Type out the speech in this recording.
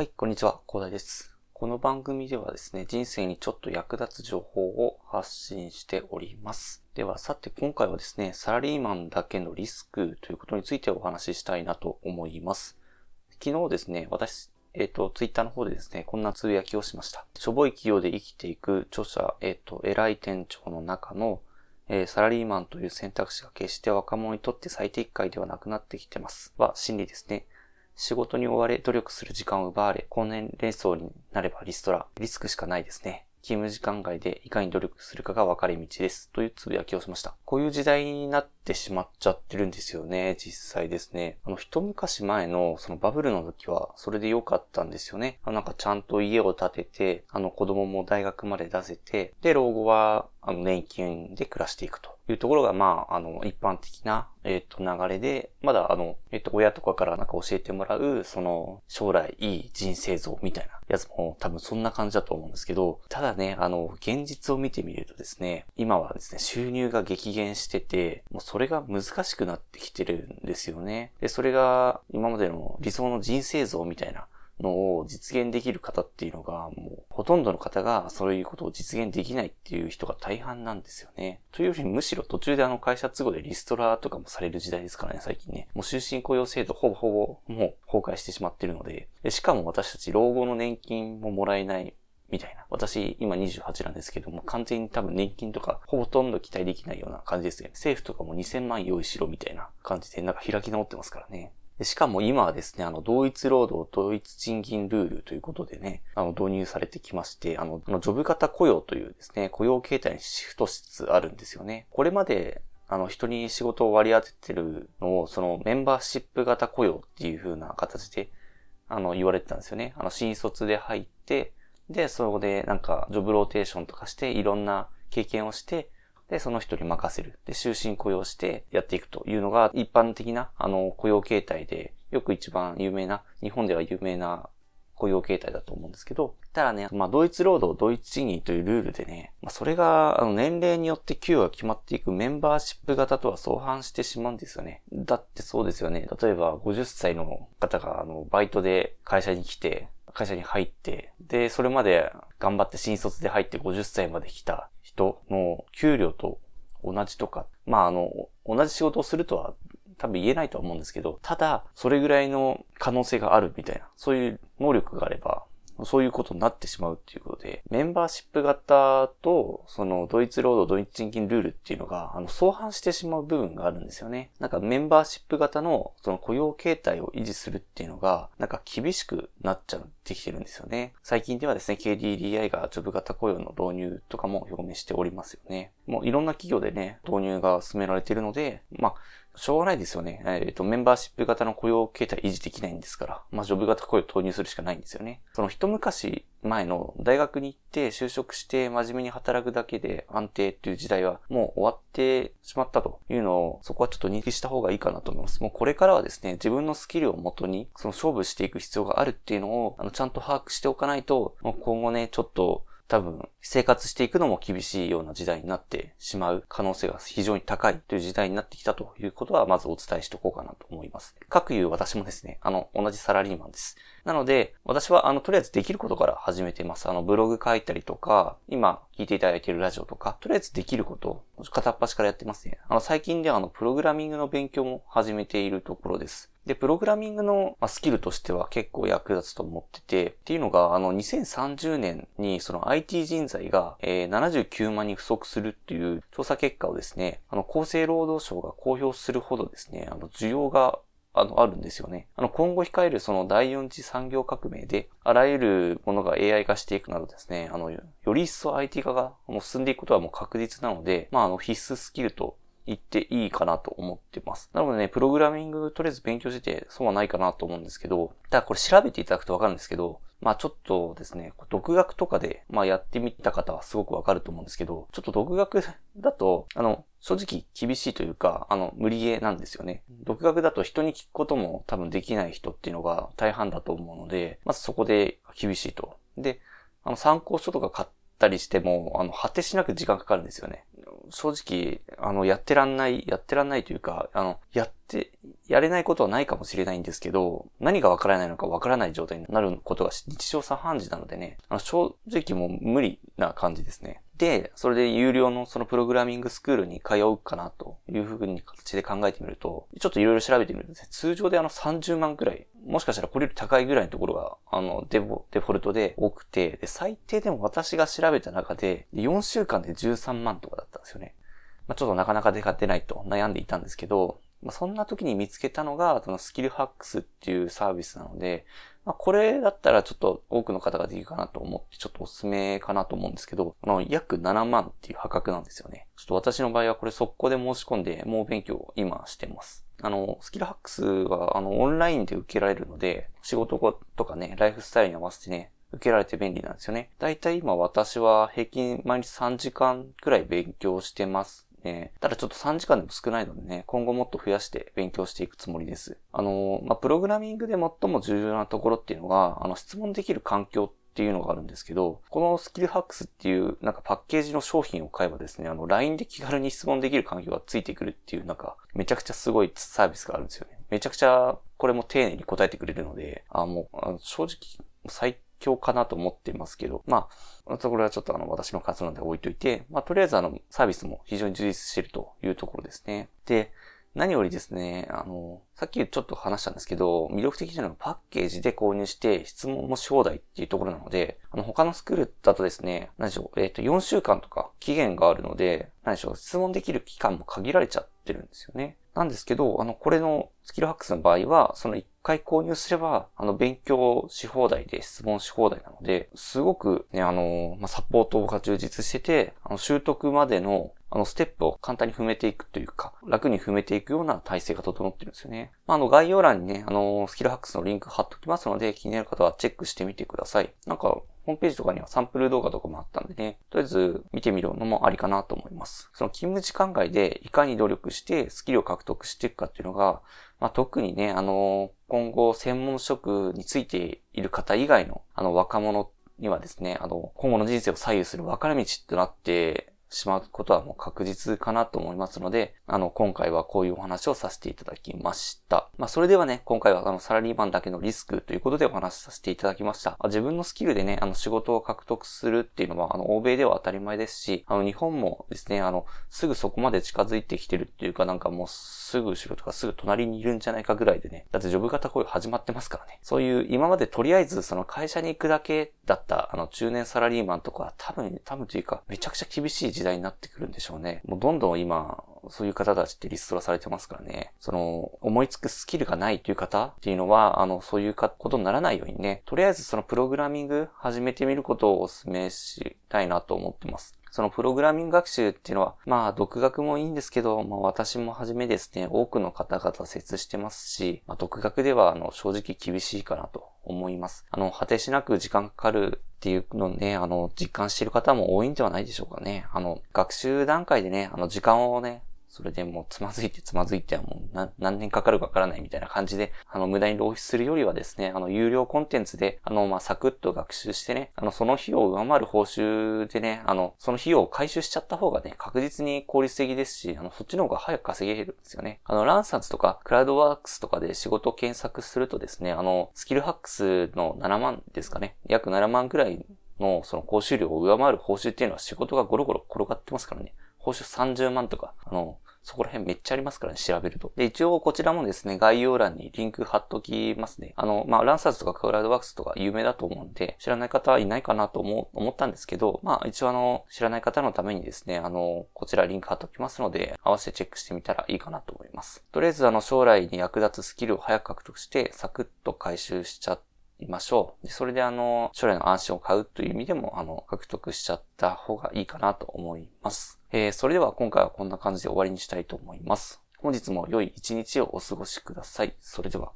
はい、こんにちは、広大です。この番組ではですね、人生にちょっと役立つ情報を発信しております。では、さて今回はですね、サラリーマンだけのリスクということについてお話ししたいなと思います。昨日ですね、私、えっ、と、ツイッターの方でですね、こんなつぶやきをしました。しょぼい企業で生きていく著者、えっ、と、偉い店長の中の、えーサラリーマンという選択肢が決して若者にとって最適解ではなくなってきてます。は、真理ですね。仕事に追われ、努力する時間を奪われ、後年連想になればリストラ、リスクしかないですね。勤務時間外でいかに努力するかが分かれ道です。というつぶやきをしました。こういう時代になってしまっちゃってるんですよね、実際ですね。あの、一昔前のそのバブルの時は、それで良かったんですよね。あなんかちゃんと家を建てて、あの子供も大学まで出せて、で、老後は、あの、年金で暮らしていくというところが、まあ、あの、一般的な、えっ、と、流れで、まだ、あの、えっ、と、親とかからなんか教えてもらう、その、将来いい人生像みたいなやつも多分そんな感じだと思うんですけど、ただね、あの、現実を見てみるとですね、今はですね、収入が激減してて、もうそそれが難しくなってきてるんですよね。で、それが今までの理想の人生像みたいなのを実現できる方っていうのが、もうほとんどの方がそういうことを実現できないっていう人が大半なんですよね。というよりむしろ途中であの会社都合でリストラとかもされる時代ですからね、最近ね。もう終身雇用制度ほぼほぼもう崩壊してしまってるので、でしかも私たち老後の年金ももらえないみたいな。私、今28なんですけども、完全に多分年金とか、ほとんど期待できないような感じですね。政府とかも2000万用意しろみたいな感じで、なんか開き直ってますからね。しかも今はですね、あの、同一労働、同一賃金ルールということでね、あの、導入されてきまして、あの、あのジョブ型雇用というですね、雇用形態にシフトしつつあるんですよね。これまで、あの、人に仕事を割り当ててるのを、そのメンバーシップ型雇用っていう風な形で、あの、言われてたんですよね。あの、新卒で入って、で、そこでなんか、ジョブローテーションとかして、いろんな経験をして、で、その人に任せる。で、終身雇用してやっていくというのが一般的な、あの、雇用形態で、よく一番有名な、日本では有名な雇用形態だと思うんですけど、ただね、まあ、同一労働、同一賃金というルールでね、まあ、それが、あの、年齢によって給与が決まっていくメンバーシップ型とは相反してしまうんですよね。だってそうですよね。例えば、50歳の方が、あの、バイトで会社に来て、会社に入って、で、それまで頑張って新卒で入って50歳まで来た人の給料と同じとか、まあ、あの、同じ仕事をするとは多分言えないとは思うんですけど、ただ、それぐらいの可能性があるみたいな、そういう能力があれば、そういうことになってしまうっていうことで、メンバーシップ型と、その、ドイツ労働、ドイツ賃金ルールっていうのが、あの、相反してしまう部分があるんですよね。なんか、メンバーシップ型の、その雇用形態を維持するっていうのが、なんか厳しくなっちゃってきてるんですよね。最近ではですね、KDDI がジョブ型雇用の導入とかも表明しておりますよね。もういろんな企業でね、導入が進められているので、まあ、しょうがないですよね。えっ、と、メンバーシップ型の雇用形態維持できないんですから、まあ、ジョブ型雇用を投入するしかないんですよね。その一昔前の大学に行って就職して真面目に働くだけで安定っていう時代はもう終わってしまったというのを、そこはちょっと認識した方がいいかなと思います。もうこれからはですね、自分のスキルをもとに、その勝負していく必要があるっていうのを、あの、ちゃんと把握しておかないと、もう今後ね、ちょっと、多分、生活していくのも厳しいような時代になってしまう可能性が非常に高いという時代になってきたということは、まずお伝えしておこうかなと思います。各いう私もですね、あの、同じサラリーマンです。なので、私は、あの、とりあえずできることから始めてます。あの、ブログ書いたりとか、今、聞いていただいているラジオとか、とりあえずできることを片っ端からやってますね。あの、最近では、あの、プログラミングの勉強も始めているところです。で、プログラミングのスキルとしては結構役立つと思ってて、っていうのが、あの、2030年にその IT 人材が、えー79万人不足するっていう調査結果をですね、あの、厚生労働省が公表するほどですね、あの、需要があの、あるんですよね。あの、今後控えるその第四次産業革命で、あらゆるものが AI 化していくなどですね、あの、より一層 IT 化が進んでいくことはもう確実なので、まあ、あの、必須スキルと言っていいかなと思ってます。なのでね、プログラミングとりあえず勉強してて損はないかなと思うんですけど、ただこれ調べていただくとわかるんですけど、まあちょっとですね、独学とかで、まあやってみた方はすごくわかると思うんですけど、ちょっと独学だと、あの、正直厳しいというか、あの、無理ゲーなんですよね。独学だと人に聞くことも多分できない人っていうのが大半だと思うので、まずそこで厳しいと。で、あの、参考書とか買ったりしても、あの、果てしなく時間かかるんですよね。正直、あの、やってらんない、やってらんないというか、あの、やって、やれないことはないかもしれないんですけど、何がわからないのかわからない状態になることが日常茶飯事なのでね、あの正直もう無理な感じですね。で、それで有料のそのプログラミングスクールに通うかなというふうに形で考えてみると、ちょっといろいろ調べてみるとですね、通常であの30万くらい、もしかしたらこれより高いぐらいのところが、あの、デフォルトで多くて、で、最低でも私が調べた中で、4週間で13万とかんですよね。まあ、ちょっとなかなか出てないと悩んでいたんですけど、まあ、そんな時に見つけたのが、そのスキルハックスっていうサービスなので、まあ、これだったらちょっと多くの方ができるかなと思って、ちょっとおすすめかなと思うんですけど、あの、約7万っていう破格なんですよね。ちょっと私の場合はこれ速攻で申し込んで、もう勉強を今してます。あの、スキルハックスは、あの、オンラインで受けられるので、仕事とかね、ライフスタイルに合わせてね、受けられて便利なんですよね。だいたい今私は平均毎日3時間くらい勉強してますね。ただちょっと3時間でも少ないのでね、今後もっと増やして勉強していくつもりです。あの、まあ、プログラミングで最も重要なところっていうのが、あの、質問できる環境っていうのがあるんですけど、このスキルハックスっていうなんかパッケージの商品を買えばですね、あの LINE で気軽に質問できる環境がついてくるっていうなんかめちゃくちゃすごいサービスがあるんですよね。めちゃくちゃこれも丁寧に答えてくれるので、あもう正直最強かなと思ってますけど、まあ、これはちょっとあの私の活動で置いといて、まあとりあえずあのサービスも非常に充実しているというところですね。で、何よりですね、あの、さっきちょっと話したんですけど、魅力的なのはパッケージで購入して質問もし放題っていうところなので、あの、他のスクールだとですね、何でしょう、えっ、ー、と、4週間とか期限があるので、何でしょう、質問できる期間も限られちゃってるんですよね。なんですけど、あの、これのスキルハックスの場合は、その1回購入すれば、あの、勉強し放題で質問し放題なので、すごくね、あの、まあ、サポートが充実してて、あの、習得までの、あの、ステップを簡単に踏めていくというか、楽に踏めていくような体制が整ってるんですよね。まあ、あの、概要欄にね、あの、スキルハックスのリンク貼っときますので、気になる方はチェックしてみてください。なんか、ホームページとかにはサンプル動画とかもあったんでね、とりあえず見てみるのもありかなと思います。その勤務時間外でいかに努力してスキルを獲得していくかっていうのが、まあ、特にね、あの、今後専門職についている方以外の、あの、若者にはですね、あの、今後の人生を左右する分かれ道となってしまうことはもう確実かなと思いますので、あの、今回はこういうお話をさせていただきました。まあ、それではね、今回はあの、サラリーマンだけのリスクということでお話しさせていただきました。自分のスキルでね、あの、仕事を獲得するっていうのは、あの、欧米では当たり前ですし、あの、日本もですね、あの、すぐそこまで近づいてきてるっていうか、なんかもう、すぐ後ろとかすぐ隣にいるんじゃないかぐらいでね、だってジョブ型雇用始まってますからね。そういう今までとりあえずその会社に行くだけだったあの中年サラリーマンとか多分、多分というかめちゃくちゃ厳しい時代になってくるんでしょうね。もうどんどん今、そういう方たちってリストラされてますからね。その、思いつくスキルがないという方っていうのは、あの、そういうことにならないようにね、とりあえずそのプログラミング始めてみることをお勧めしたいなと思ってます。そのプログラミング学習っていうのは、まあ、独学もいいんですけど、まあ、私もはじめですね、多くの方々接してますし、まあ、独学では、あの、正直厳しいかなと思います。あの、果てしなく時間かかるっていうのをね、あの、実感している方も多いんではないでしょうかね。あの、学習段階でね、あの、時間をね、それでもうつまずいてつまずいてはもう何年かかるかわからないみたいな感じで、あの、無駄に浪費するよりはですね、あの、有料コンテンツで、あの、まあ、サクッと学習してね、あの、その費用を上回る報酬でね、あの、その費用を回収しちゃった方がね、確実に効率的ですし、あの、そっちの方が早く稼げるんですよね。あの、ランサンスとか、クラウドワークスとかで仕事を検索するとですね、あの、スキルハックスの7万ですかね、約7万くらいのその講習料を上回る報酬っていうのは仕事がゴロゴロ転がってますからね。報酬30万とか、あの、そこら辺めっちゃありますからね、調べると。で、一応こちらもですね、概要欄にリンク貼っときますね。あの、まあ、ランサーズとかクラウドワークスとか有名だと思うんで、知らない方はいないかなと思思ったんですけど、まあ、一応あの、知らない方のためにですね、あの、こちらリンク貼っときますので、合わせてチェックしてみたらいいかなと思います。とりあえずあの、将来に役立つスキルを早く獲得して、サクッと回収しちゃって、いましょう。でそれであの、将来の安心を買うという意味でも、あの、獲得しちゃった方がいいかなと思います。えー、それでは今回はこんな感じで終わりにしたいと思います。本日も良い一日をお過ごしください。それでは。